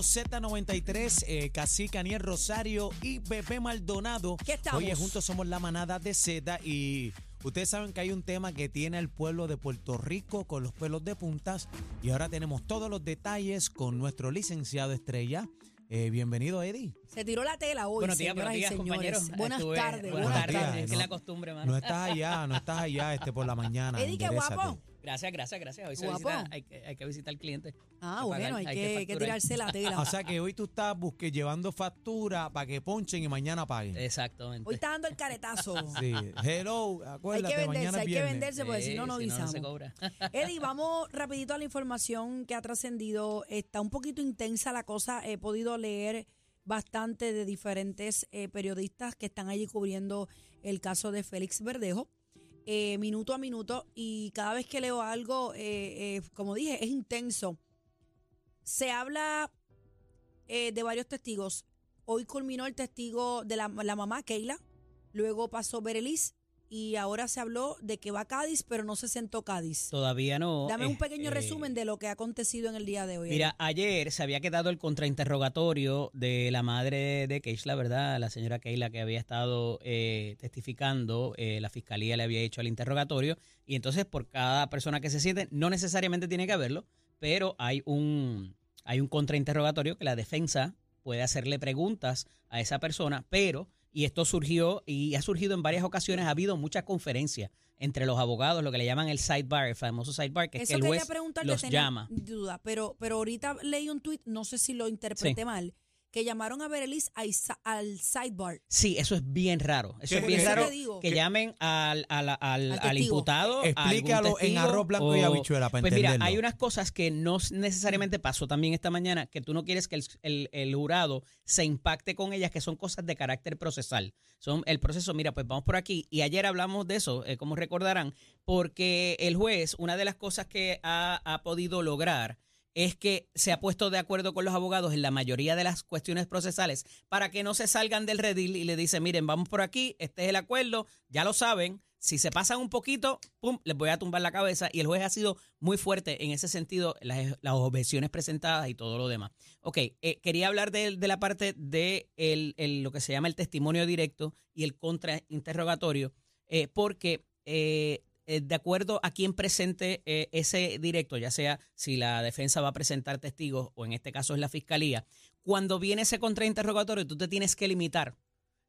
Bien activo, Manadero Z93, eh, Cacique Aniel Rosario y Bebé Maldonado. ¿Qué estamos? Oye, juntos somos la manada de Z y ustedes saben que hay un tema que tiene el pueblo de Puerto Rico con los pelos de puntas y ahora tenemos todos los detalles con nuestro licenciado estrella. Eh, bienvenido, Eddie. Se tiró la tela hoy, Buenos días, buenos días, compañeros. Buenas Estuve- tardes. Buenas buenas tardes. tardes. Es la costumbre, mano. No estás allá, no estás allá este por la mañana. Eddie, qué guapo. Gracias, gracias, gracias. Hoy se Guapo. visita, hay, que, hay que visitar al cliente. Ah, Hay que bueno, pagar, hay hay que, que hay que facturar. tirarse la tela. O sea que hoy tú estás busque, llevando factura para que ponchen y mañana paguen. Exactamente. Hoy está dando el caretazo. Sí, hello, Hay acuérdate, que venderse, mañana es hay que viernes. venderse porque Sí, si no, no guisamos. se cobra. Eddie, vamos rapidito a la información que ha trascendido. Está un poquito intensa la cosa. He podido leer bastante de diferentes eh, periodistas que están allí cubriendo el caso de Félix Verdejo. Eh, minuto a minuto y cada vez que leo algo, eh, eh, como dije, es intenso. Se habla de varios testigos. Hoy culminó el testigo de la, la mamá, Keila, luego pasó Berelis y ahora se habló de que va a Cádiz, pero no se sentó Cádiz. Todavía no. Dame eh, un pequeño eh, resumen de lo que ha acontecido en el día de hoy. Mira, ayer se había quedado el contrainterrogatorio de la madre de Keishla, ¿verdad? La señora Keila que había estado eh, testificando, eh, la fiscalía le había hecho el interrogatorio y entonces por cada persona que se siente, no necesariamente tiene que haberlo, pero hay un, hay un contrainterrogatorio que la defensa puede hacerle preguntas a esa persona, pero, y esto surgió y ha surgido en varias ocasiones, ha habido muchas conferencias entre los abogados, lo que le llaman el sidebar, el famoso sidebar, que es Eso que el juez los llama. duda, pero, pero ahorita leí un tuit, no sé si lo interpreté Sí. mal, que llamaron a Berelis al, sidebar. Sí, eso es bien raro. Eso ¿Qué- es bien raro que ¿Qué- llamen al, al, al, Al imputado. Explícalo en arroz blanco y habichuela para Pues mira, hay unas cosas que no necesariamente pasó también esta mañana, que tú no quieres que el, el- el jurado se impacte con ellas, que son cosas de carácter procesal. Son el proceso, mira, pues vamos por aquí. Y ayer hablamos de eso, eh, como recordarán, porque el juez, una de las cosas que ha, ha podido lograr es que se ha puesto de acuerdo con los abogados en la mayoría de las cuestiones procesales para que no se salgan del redil y le dicen, miren, vamos por aquí, este es el acuerdo, ya lo saben, si se pasan un poquito, pum, les voy a tumbar la cabeza y el juez ha sido muy fuerte en ese sentido, las, las objeciones presentadas y todo lo demás. Ok, eh, quería hablar de, de la parte de el- el- lo que se llama el testimonio directo y el contrainterrogatorio, eh, porque eh, eh, de acuerdo a quien presente eh, ese directo, ya sea si la defensa va a presentar testigos o en este caso es la fiscalía, cuando viene ese contrainterrogatorio tú te tienes que limitar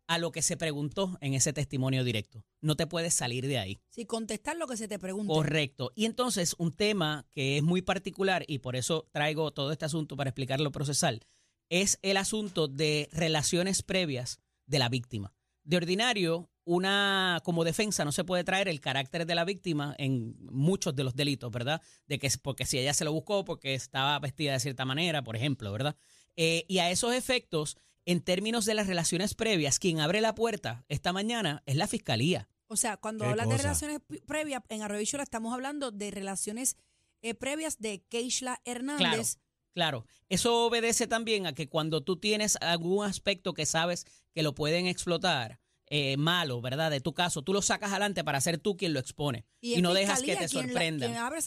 a lo que se preguntó en ese testimonio directo. No te puedes salir de ahí. Si contestar lo que se te pregunta. Correcto. Y entonces un tema que es muy particular y por eso traigo todo este asunto para explicar lo procesal, es el asunto de relaciones previas de la víctima. De ordinario, una como defensa no se puede traer el carácter de la víctima en muchos de los delitos, ¿verdad? De que es porque si ella se lo buscó porque estaba vestida de cierta manera, por ejemplo, ¿verdad? Eh, y a esos efectos, en términos de las relaciones previas, quien abre la puerta esta mañana es la fiscalía. O sea, cuando ¿Qué hablas de relaciones previas, en Arroyo estamos hablando de relaciones eh, previas de Keishla Hernández. Claro, eso obedece también a que cuando tú tienes algún aspecto que sabes que lo pueden explotar, eh, malo, ¿verdad? De tu caso, tú lo sacas adelante para ser tú quien lo expone y, no dejas que te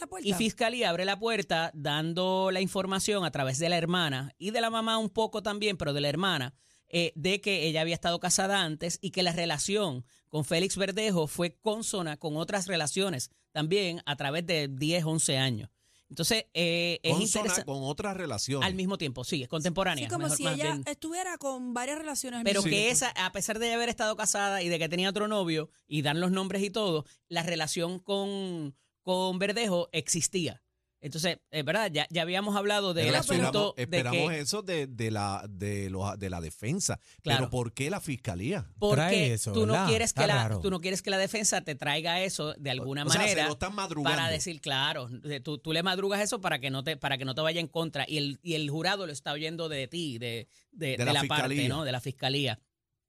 puerta. Y Fiscalía abre la puerta dando la información a través de la hermana y de la mamá un poco también, pero de la hermana, eh, de que ella había estado casada antes y que la relación con Félix Verdejo fue consona con otras relaciones también a través de 10, 11 años. Entonces, eh, es interesante. con otras relaciones. Al mismo tiempo, sí, es contemporánea. Sí, como mejor- si ella bien. estuviera con varias relaciones. al Pero mismo que esa, a pesar de haber estado casada y de que tenía otro novio y dan los nombres y todo, la relación con, con Verdejo existía. Entonces, es verdad, ya, ya habíamos hablado del Pero asunto esperamos, de que eso de, de la de, los, de la defensa. Claro. Pero ¿por qué la fiscalía? porque Trae eso, tú no quieres que la tú no quieres que la defensa te traiga eso de alguna O sea, se manera lo están madrugando. para decir claro de- tú, tú le madrugas eso para que no te para que no te vaya en contra y el y el jurado lo está oyendo de ti de de, De de la la, parte no de la fiscalía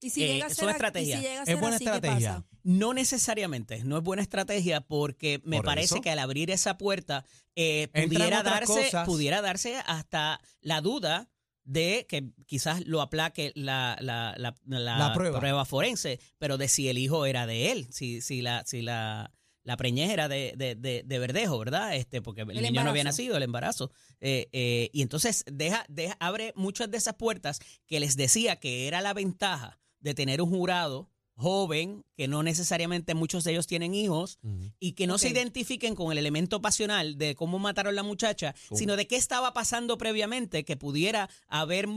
Y si Eh, llega a son ser, a- y si estrategias. llega a Es buena así, ¿qué estrategia. pasa? No necesariamente, no es buena estrategia porque me Por parece eso. que al abrir esa puerta eh, pudiera, darse, pudiera darse hasta la duda de que quizás lo aplaque la, la, la, la La prueba. forense, pero de si el hijo era de él, si, si la, si la, la preñez era de, de, de, de Verdejo, ¿verdad? Este, porque el, niño no había nacido, el embarazo. Eh, eh, y entonces deja, deja, abre muchas de esas puertas que les decía que era la ventaja de tener un jurado joven, que no necesariamente muchos de ellos tienen hijos, y que no se identifiquen con el elemento pasional de cómo mataron a la muchacha, sino de qué estaba pasando previamente que pudiera haber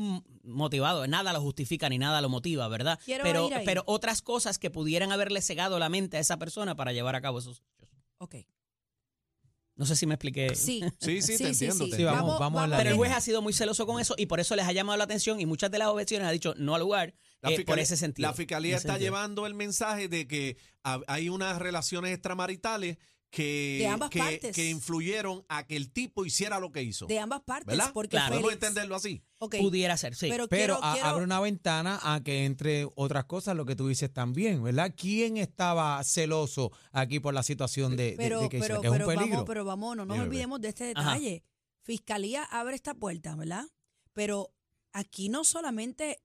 motivado. Nada lo justifica ni nada lo motiva, ¿verdad? Quiero pero, pero otras cosas que pudieran haberle cegado la mente a esa persona para llevar a cabo esos hechos. Ok. No sé si me expliqué. Sí. Sí, sí, te entiendo, te Sí, vamos, Vamos- vamos, a la Pero el juez ha sido muy celoso con eso y por eso les ha llamado la atención y muchas de las objeciones ha dicho no al lugar La eh, por fiscalía- ese sentido. La fiscalía está sentido. llevando el mensaje de que ha- hay unas relaciones extramaritales que, De ambas que, partes. que influyeron a que el tipo hiciera lo que hizo. De ambas partes. ¿Verdad? Porque Claro. Podemos Félix- entenderlo así. Pudiera ser, sí. Pero, Pero quiero, a- quiero- abre una ventana a que entre otras cosas lo que tú dices también, ¿verdad? ¿Quién estaba celoso aquí por la situación de, de- pero, de pero, que es un pero peligro. vamos, pero vamos, no nos olvidemos de este Ajá. detalle. Fiscalía abre esta puerta, ¿verdad? Pero aquí no solamente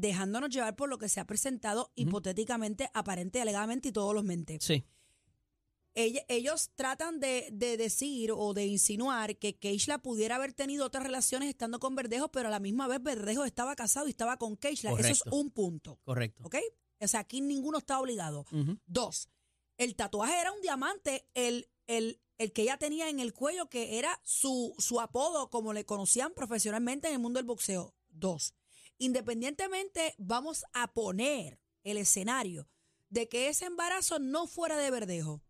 dejándonos llevar por lo que se ha presentado hipotéticamente, aparente, alegadamente y todos los mentes. sí. Ellos tratan de, de decir o de insinuar que Keishla pudiera haber tenido otras relaciones estando con Verdejo, pero a la misma vez Verdejo estaba casado y estaba con Keishla. Eso es un punto, Correcto. ¿ok? O sea, aquí ninguno está obligado. Dos, el tatuaje era un diamante, el, el, el que ella tenía en el cuello, que era su, su apodo, como le conocían profesionalmente en el mundo del boxeo. Dos, independientemente, vamos a poner el escenario de que ese embarazo no fuera de Verdejo.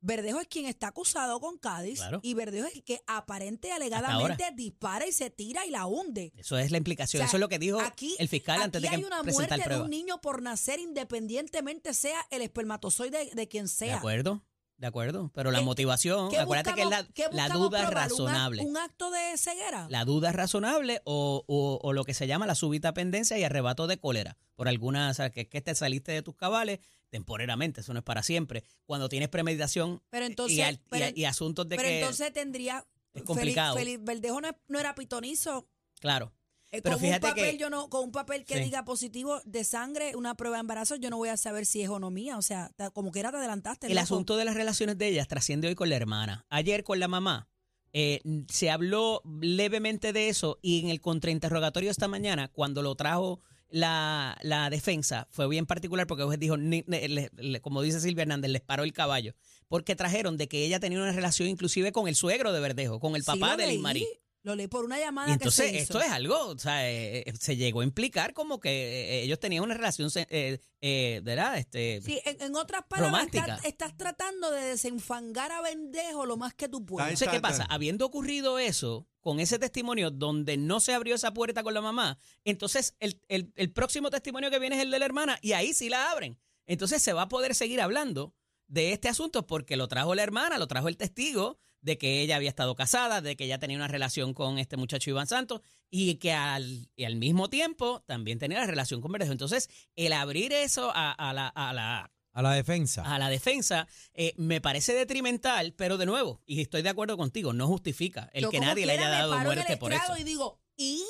Verdejo es quien está acusado con Cádiz Claro. y Verdejo es el que aparente y alegadamente dispara y se tira y la hunde. Eso es la implicación. O sea, Eso es lo que dijo aquí- el fiscal antes de aquí que hay una muerte de un niño por nacer independientemente sea el espermatozoide de quien De sea. acuerdo, de acuerdo. Pero la ¿Qué- motivación, ¿Qué acuérdate que es la, buscamos- qué la buscamos duda es probar? ¿Un ac- razonable. ¿Un, acto de ceguera? La duda es razonable o, o- o lo que se llama la súbita pendencia y arrebato de cólera. Por alguna, o sea, que es que te saliste de tus cabales temporalmente, eso no es para siempre. Cuando tienes premeditación Pero entonces- y, al- y- pero- y asuntos de Pero que... entonces tendría. es complicado. Félix, Félix Verdejo no, es- no era pitonizo. claro. Eh, Pero con fíjate un papel, que- yo no, con un papel que Sí. diga positivo de sangre, una prueba de embarazo, yo no voy a saber si es o no mía. O sea, como quiera te adelantaste. El loco. asunto de las relaciones de ellas trasciende hoy con la hermana. Ayer con la mamá eh, se habló levemente de eso y en el contrainterrogatorio esta mañana, cuando lo trajo la, la defensa, fue bien particular porque dijo, ni- ne- le- le- como dice Silvia Hernández, les paró el caballo. Porque trajeron de que ella tenía una relación inclusive con el suegro de Verdejo, con el papá de leí, Limarí. Lo leí por una llamada Y entonces que se esto hizo. es algo, o sea, eh, eh, se llegó a implicar como que eh, ellos tenían una relación, eh, eh, ¿verdad? Este, Sí, en, en otras palabras, estás, tratando de desenfangar a Vendejo lo más que tú Ahí puedes. Entonces, ¿qué pasa? Habiendo ocurrido eso, con ese testimonio donde no se abrió esa puerta con la mamá, entonces el, el- el próximo testimonio que viene es el de la hermana y ahí sí la abren. Entonces se va a poder seguir hablando de este asunto porque lo trajo la hermana, lo trajo el testigo de que ella había estado casada, de que ella tenía una relación con este muchacho Iván Santos y que al, y al mismo tiempo también tenía la relación con Verdejo. Entonces, el abrir eso a, a la, a la A la defensa. a la defensa eh, me parece detrimental, pero de nuevo, y estoy de acuerdo contigo, no justifica el Yo que nadie le haya dado muerte por eso. y digo, ¿y?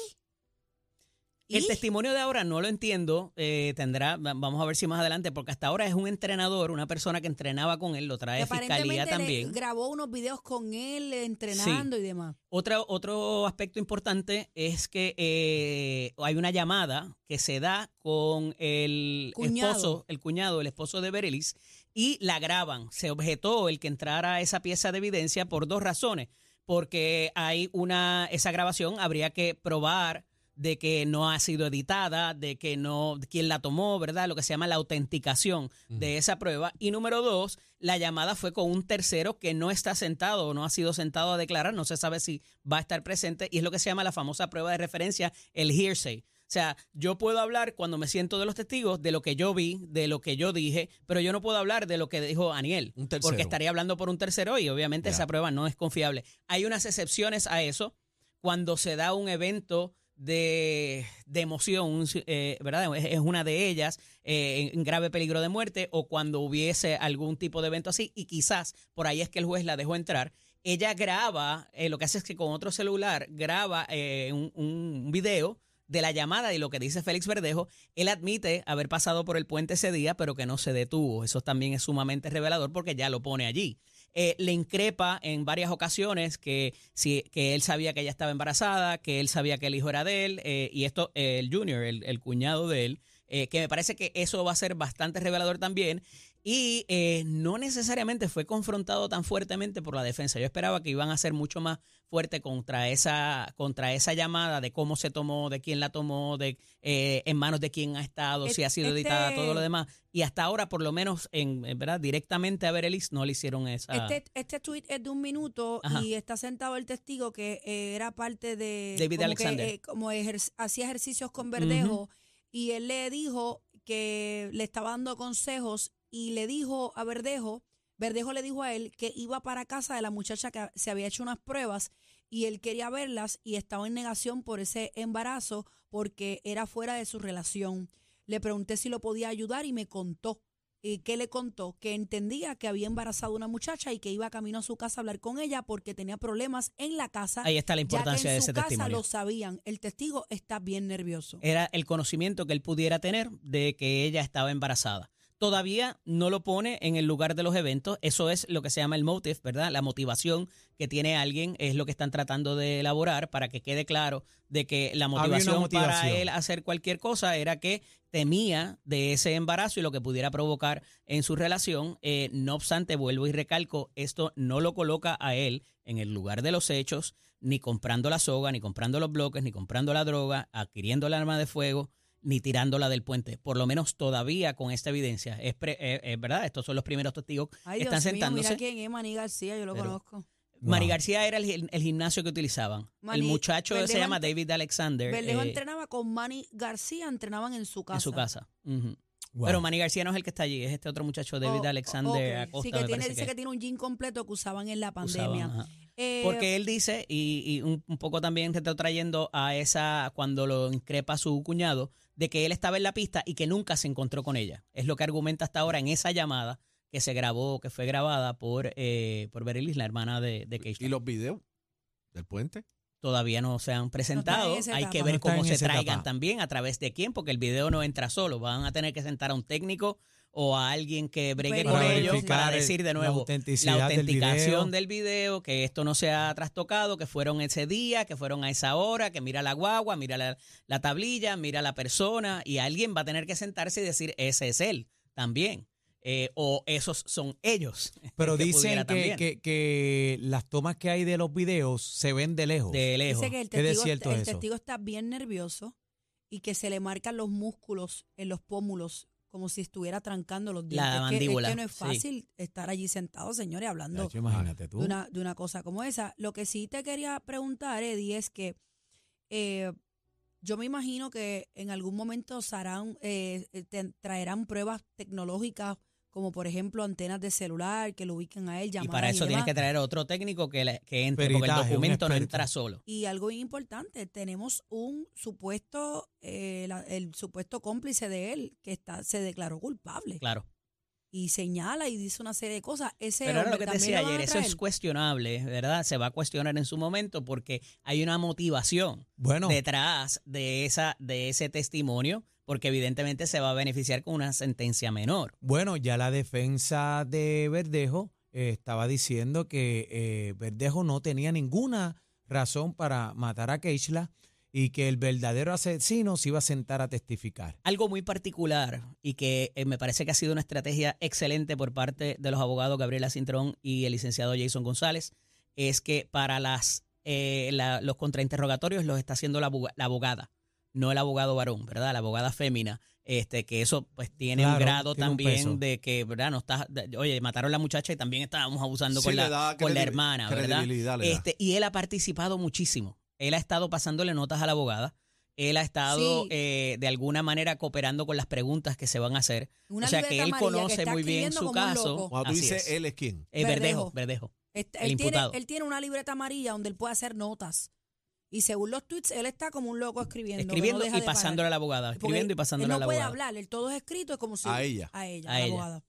El testimonio de ahora no lo entiendo, eh, tendrá, va- vamos a ver si más adelante, porque hasta ahora es un entrenador, una persona que entrenaba con él, lo trae fiscalía también. grabó unos videos con él entrenando y demás. Otra, otro aspecto importante es que eh, hay una llamada que se da con el Cuñado. esposo, el cuñado, el esposo de Berelis, y la graban. Se objetó el que entrara esa pieza de evidencia por dos razones. Porque hay una, esa grabación habría que probar de que no ha sido editada, de que no, quién la tomó, ¿verdad? Lo que se llama la autenticación de esa prueba. Y número dos, la llamada fue con un tercero que no está sentado o no ha sido sentado a declarar, no se sabe si va a estar presente, y es lo que se llama la famosa prueba de referencia, el hearsay. O sea, yo puedo hablar cuando me siento de los testigos de lo que yo vi, de lo que yo dije, pero yo no puedo hablar de lo que dijo Aniel, Un porque estaría hablando por un tercero y obviamente esa prueba no es confiable. Hay unas excepciones a eso cuando se da un evento de, de emoción, eh, ¿verdad? Es, es una de ellas, eh, en grave peligro de muerte, o cuando hubiese algún tipo de evento así, y quizás por ahí es que el juez la dejó entrar. Ella graba, eh, lo que hace es que con otro celular graba eh, un, un video de la llamada y lo que dice Félix Verdejo, él admite haber pasado por el puente ese día, pero que no se detuvo. Eso también es sumamente revelador porque ya lo pone allí. Eh, le increpa en varias ocasiones que, si, que él sabía que ella estaba embarazada, que él sabía que el hijo era de él, eh, y esto, eh, el junior, el, el cuñado de él, eh, que me parece que eso va a ser bastante revelador también. Y eh, no necesariamente fue confrontado tan fuertemente por la defensa. Yo esperaba que iban a ser mucho más fuerte contra esa, contra esa llamada de cómo se tomó, de quién la tomó, de eh, en manos de quién ha estado, si ha sido Este- editada, todo lo demás. Y hasta ahora, por lo menos, en, verdad, directamente a Berelis no le hicieron esa. Este, este tweet es de un minuto Ajá. y está sentado el testigo que eh, era parte de. David como Alexander. Que, eh, como ejer- hacía ejercicios con Verdejo y él le dijo que le estaba dando consejos y le dijo a Verdejo, Verdejo le dijo a él que iba para casa de la muchacha que se había hecho unas pruebas y él quería verlas y estaba en negación por ese embarazo porque era fuera de su relación. Le pregunté si lo podía ayudar y me contó. ¿Y qué le contó? Que entendía que había embarazado una muchacha y que iba camino a su casa a hablar con ella porque tenía problemas en la casa. Ahí está la ya que importancia en de su ese casa testimonio. lo sabían. El testigo está bien nervioso. Era el conocimiento que él pudiera tener de que ella estaba embarazada. Todavía no lo pone en el lugar de los eventos. Eso es lo que se llama el motive, ¿verdad? La motivación que tiene alguien es lo que están tratando de elaborar para que quede claro de que la motivación, para él hacer cualquier cosa era que temía de ese embarazo y lo que pudiera provocar en su relación. Eh, no obstante, vuelvo y recalco, esto no lo coloca a él en el lugar de los hechos, ni comprando la soga, ni comprando los bloques, ni comprando la droga, adquiriendo el arma de fuego, ni tirándola del puente. Por lo menos todavía con esta evidencia. Es, pre- eh, es verdad, estos son los primeros testigos Ay, que Dios están mío, sentándose. mira quién es Manny García, yo lo Pero- conozco. Mari Wow. García era el, el gimnasio que utilizaban. El muchacho se llama David Alexander Verdejo eh, entrenaba con Manny García, entrenaban en su casa. en su casa. Wow. Pero Manny García no es el que está allí, es este otro muchacho, David Oh, Alexander ok. Acosta. Sí, que tiene, dice que que tiene un jean completo que usaban en la pandemia. Eh, Porque él dice, y, y un, un poco también te está trayendo a esa, cuando lo increpa su cuñado, de que él estaba en la pista y que nunca se encontró con ella. Es lo que argumenta hasta ahora en esa llamada que se grabó, que fue grabada por, eh, por Berelis, la hermana de, de Keishla. ¿Y los videos del puente? Todavía no se han presentado. Hay que ver cómo se traigan etapa. también, a través de quién, porque el video no entra solo. Van a tener que sentar a un técnico o a alguien que bregue con ellos para decir de la nuevo autenticidad la del autenticación video. del video, que esto no se ha trastocado, que fueron ese día, que fueron a esa hora, que mira la guagua, mira la, la tablilla, mira la persona, y alguien va a tener que sentarse y decir, ese es él también. Eh, o esos son ellos. Pero que dicen que, también. que, que las tomas que hay de los videos se ven de lejos. de lejos. Dice que el testigo está bien nervioso y que se le marcan los músculos en los pómulos como si estuviera trancando los dientes. La Es que- Es que no es sí. fácil estar allí sentado, señores, hablando Chacho, imagínate tú. de una, de una cosa como esa. Lo que sí te quería preguntar, Eddie, es que eh, yo me imagino que en algún momento se harán, eh, eh, te- traerán pruebas tecnológicas como por ejemplo antenas de celular que lo ubiquen a él, Y para eso tienes demás. que traer otro técnico que, le- que entre, porque el Peritaje, documento no entra solo. Y algo bien importante, tenemos un supuesto, eh, la- el supuesto cómplice de él que está se declaró culpable Claro. y señala y dice una serie de cosas. Ese Pero era lo que te decía ayer, eso es cuestionable, ¿verdad? Se va a cuestionar en su momento porque hay una motivación Bueno, detrás de, esa, de ese testimonio, porque evidentemente se va a beneficiar con una sentencia menor. bueno, ya la defensa de Verdejo eh, estaba diciendo que eh, Verdejo no tenía ninguna razón para matar a Keishla y que el verdadero asesino se iba a sentar a testificar. Algo muy particular y que eh, me parece que ha sido una estrategia excelente por parte de los abogados Gabriela Cintrón y el licenciado Jason González es que para las eh, la- los contrainterrogatorios los está haciendo la, aboga- la abogada. No el abogado varón, ¿verdad? La abogada fémina, este, que eso pues tiene un grado tiene un peso. también de que, ¿verdad? No está, de- oye, mataron a la muchacha y también estábamos abusando Sí, con, la, con la hermana, ¿verdad? Este, y él ha participado muchísimo. Él ha estado pasándole notas a la abogada. Él ha estado Sí. eh, de alguna manera cooperando con las preguntas que se van a hacer. Una o sea que él que conoce muy bien su caso. Cuando tú dices él es quién. Eh, Verdejo. Verdejo, Verdejo. Este, El él, tiene, imputado. él tiene una libreta amarilla donde él puede hacer notas. Y según los tweets, él está como un loco escribiendo. no Escribiendo y pasándole a la abogada. Porque Escribiendo y pasándole él a no la puede abogada. hablar, él todo es escrito, es como si... A ella. A ella, A a la ella. abogada.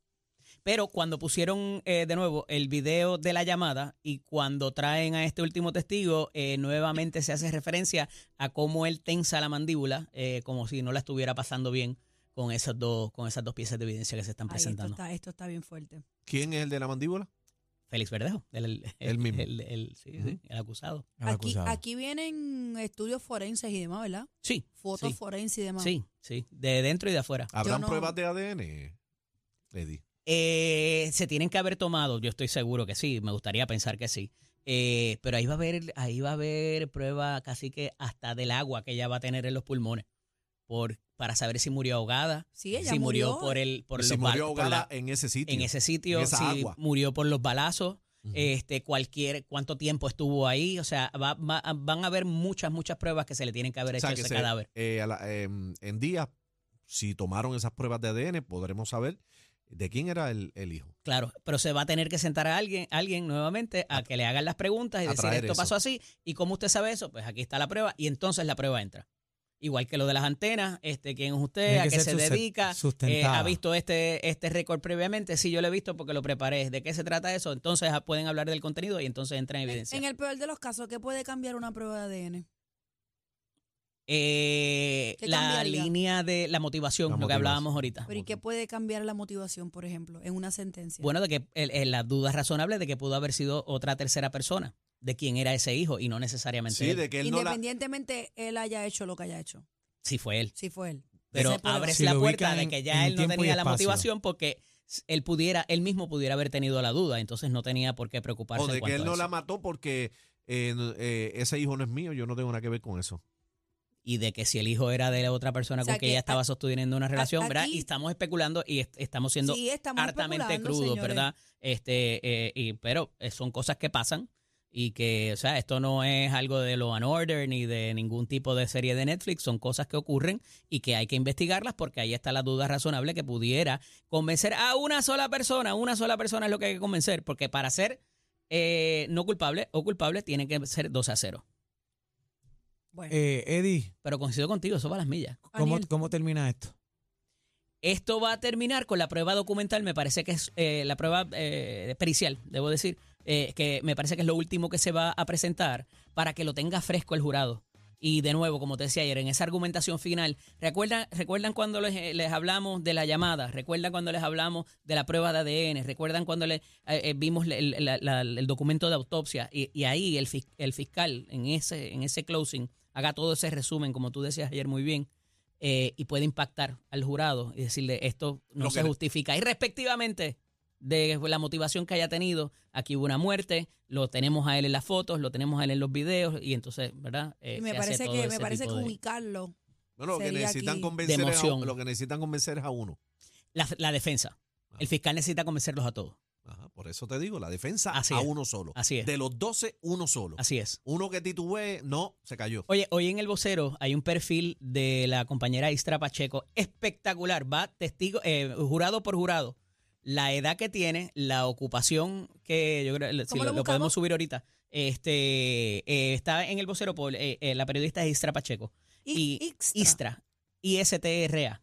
Pero cuando pusieron eh, de nuevo el video de la llamada y cuando traen a este último testigo, eh, nuevamente se hace referencia a cómo él tensa la mandíbula, eh, como si no la estuviera pasando bien con esas dos, con esas dos piezas de evidencia que se están Ahí, esto, presentando. está, esto está bien fuerte. ¿Quién es el de la mandíbula? Félix Verdejo, el, el, Él mismo. el- el- sí, sí, el acusado. Aquí, acusado. aquí vienen estudios forenses y demás, ¿verdad? Sí, Fotos Sí. forenses y demás. sí, sí, de dentro y de afuera. ¿Habrán no- pruebas de ADN, Eddie? Eh, se tienen que haber tomado, yo estoy seguro que sí, me gustaría pensar que sí. Eh, pero ahí va a haber, ahí va a haber prueba casi que hasta del agua que ella va a tener en los pulmones. Por, para saber si murió ahogada, Sí, ella si murió, murió. por el, por si los murió por ahogada la- en ese sitio. en ese sitio, en esa si agua. murió por los balazos, este, cualquier, cuánto tiempo estuvo ahí, o sea, va- va- van a haber muchas, muchas pruebas que se le tienen que haber O hecho sea, a que ese se- cadáver. eh, a la- em, en días, si tomaron esas pruebas de ADN, podremos saber de quién era el, el hijo. Claro, pero se va a tener que sentar a alguien, alguien nuevamente a, que le hagan las preguntas y decir esto eso. pasó así y cómo usted sabe eso, pues aquí está la prueba y entonces la prueba entra. Igual que lo de las antenas, este, quién es usted, Tiene a que qué se dedica, eh, ha visto este este récord previamente, sí yo lo he visto porque lo preparé, ¿de qué se trata eso? Entonces ah, pueden hablar del contenido y entonces entra en evidencia. En el peor de los casos, ¿qué puede cambiar una prueba de ADN? Eh, ¿Qué la cambiaría? línea de la motivación, La lo que motivación. hablábamos ahorita. Pero ¿y qué puede cambiar la motivación, por ejemplo, en una sentencia? Bueno, de que el- el- la duda razonable de que pudo haber sido otra tercera persona, de quién era ese hijo y no necesariamente Sí, él. de que él no la... Independientemente él haya hecho lo que haya hecho. si fue él. Sí fue él. Pero abres Si la puerta de que ya él no tenía la motivación porque él pudiera, él mismo pudiera haber tenido la duda, entonces no tenía por qué preocuparse. O de en que él no la eso. mató porque eh, eh, ese hijo no es mío, yo no tengo nada que ver con eso. Y de que si el hijo era de la otra persona O sea con que, que ella estaba sosteniendo una relación, ¿verdad? aquí- Y estamos especulando y est- estamos siendo Sí, estamos hartamente crudos. ¿verdad? Este, eh, y, pero son cosas que pasan y que, o sea, esto no es algo de Law and Order ni de ningún tipo de serie de Netflix, son cosas que ocurren y que hay que investigarlas porque ahí está la duda razonable que pudiera convencer a una sola persona, una sola persona es lo que hay que convencer, porque para ser eh, no culpable o culpable tiene que ser 12 a 0. Bueno, Eh, Eddie, Pero coincido contigo, eso va a las millas. ¿cómo. ¿cómo termina esto? Esto va a terminar con la prueba documental, me parece que es eh, la prueba eh, pericial, debo decir, eh, que me parece que es lo último que se va a presentar para que lo tenga fresco el jurado. Y de nuevo, como te decía ayer, en esa argumentación final, ¿recuerdan, recuerdan cuando les, les hablamos de la llamada? ¿Recuerdan cuando les hablamos de la prueba de ADN? ¿Recuerdan cuando les, eh, eh, vimos el, el documento de autopsia? Y, ahí el, el fiscal, en ese, en ese closing, haga todo ese resumen, como tú decías ayer muy bien, eh, y puede impactar al jurado y decirle esto no Lo se que- justifica. Y respectivamente de la motivación que haya tenido, aquí hubo una muerte, lo tenemos a él en las fotos, lo tenemos a él en los videos y entonces, ¿verdad? Eh, y me parece que, me parece que ubicarlo. No, lo que necesitan convencer a, emoción. lo que necesitan convencer es a uno. la, la defensa. Ah. El fiscal necesita convencerlos a todos. Ajá, por eso te digo, la defensa Así a es. uno solo. Así es. De los 12, uno solo. Así es. Uno que titubee, no, se cayó. Oye, hoy en el vocero hay un perfil de la compañera Istra Pacheco espectacular. Va testigo, eh, jurado por jurado. La edad que tiene, la ocupación que yo creo, si ¿Cómo lo, lo lo podemos subir ahorita. Este eh, está en el vocero por eh, eh, la periodista es Istra Pacheco. I- y Ixtra. Istra. I-S-T-R-A.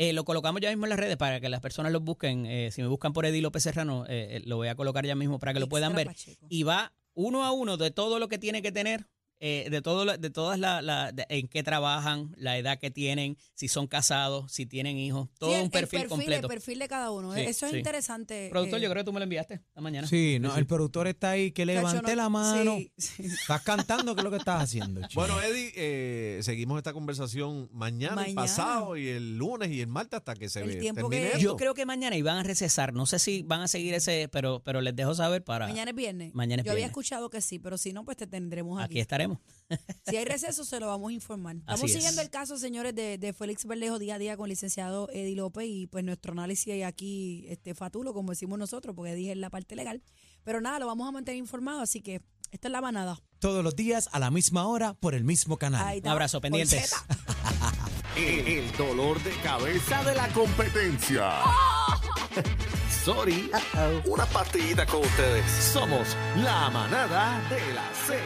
Eh, lo colocamos ya mismo en las redes para que las personas lo busquen. Eh, si me buscan por Eddie López Serrano, eh, eh, lo voy a colocar ya mismo para que lo puedan ver y va uno a uno de todo lo que tiene que tener, eh, de todo, de todas la, la- de- en qué trabajan, la edad que tienen, si son casados, si tienen hijos, todo Sí, el- un el perfil, completo. El perfil de cada uno. Sí, Eso es sí. interesante. Productor, eh, yo creo que tú me lo enviaste esta mañana. Sí, no, el productor está ahí, que levante no- la mano. sí, sí. Estás cantando, ¿qué es lo que estás haciendo? chico? Bueno, Eddie, eh, seguimos esta conversación mañana, y Mañana. pasado y el lunes y el martes hasta que se El ve. tiempo termine que-. Yo creo que mañana iban a recesar. No sé si van a seguir ese, pero, pero les dejo saber para. Mañana es viernes. Mañana es Yo había escuchado que sí, pero si no, pues te tendremos Aquí aquí. estaremos. Si hay receso, se lo vamos a informar. Estamos Así es. siguiendo el caso, señores, de, de Félix Berlejo día a día con el licenciado Eddie López y pues nuestro análisis aquí este fatulo, como decimos nosotros, porque dije en la parte legal. Pero nada, lo vamos a mantener informado, así que esta es la manada. Todos los días a la misma hora por el mismo canal. Ahí Un abrazo, pendientes. El, el dolor de cabeza de la competencia. Sorry. Una partidita con ustedes. Somos la manada de la Z.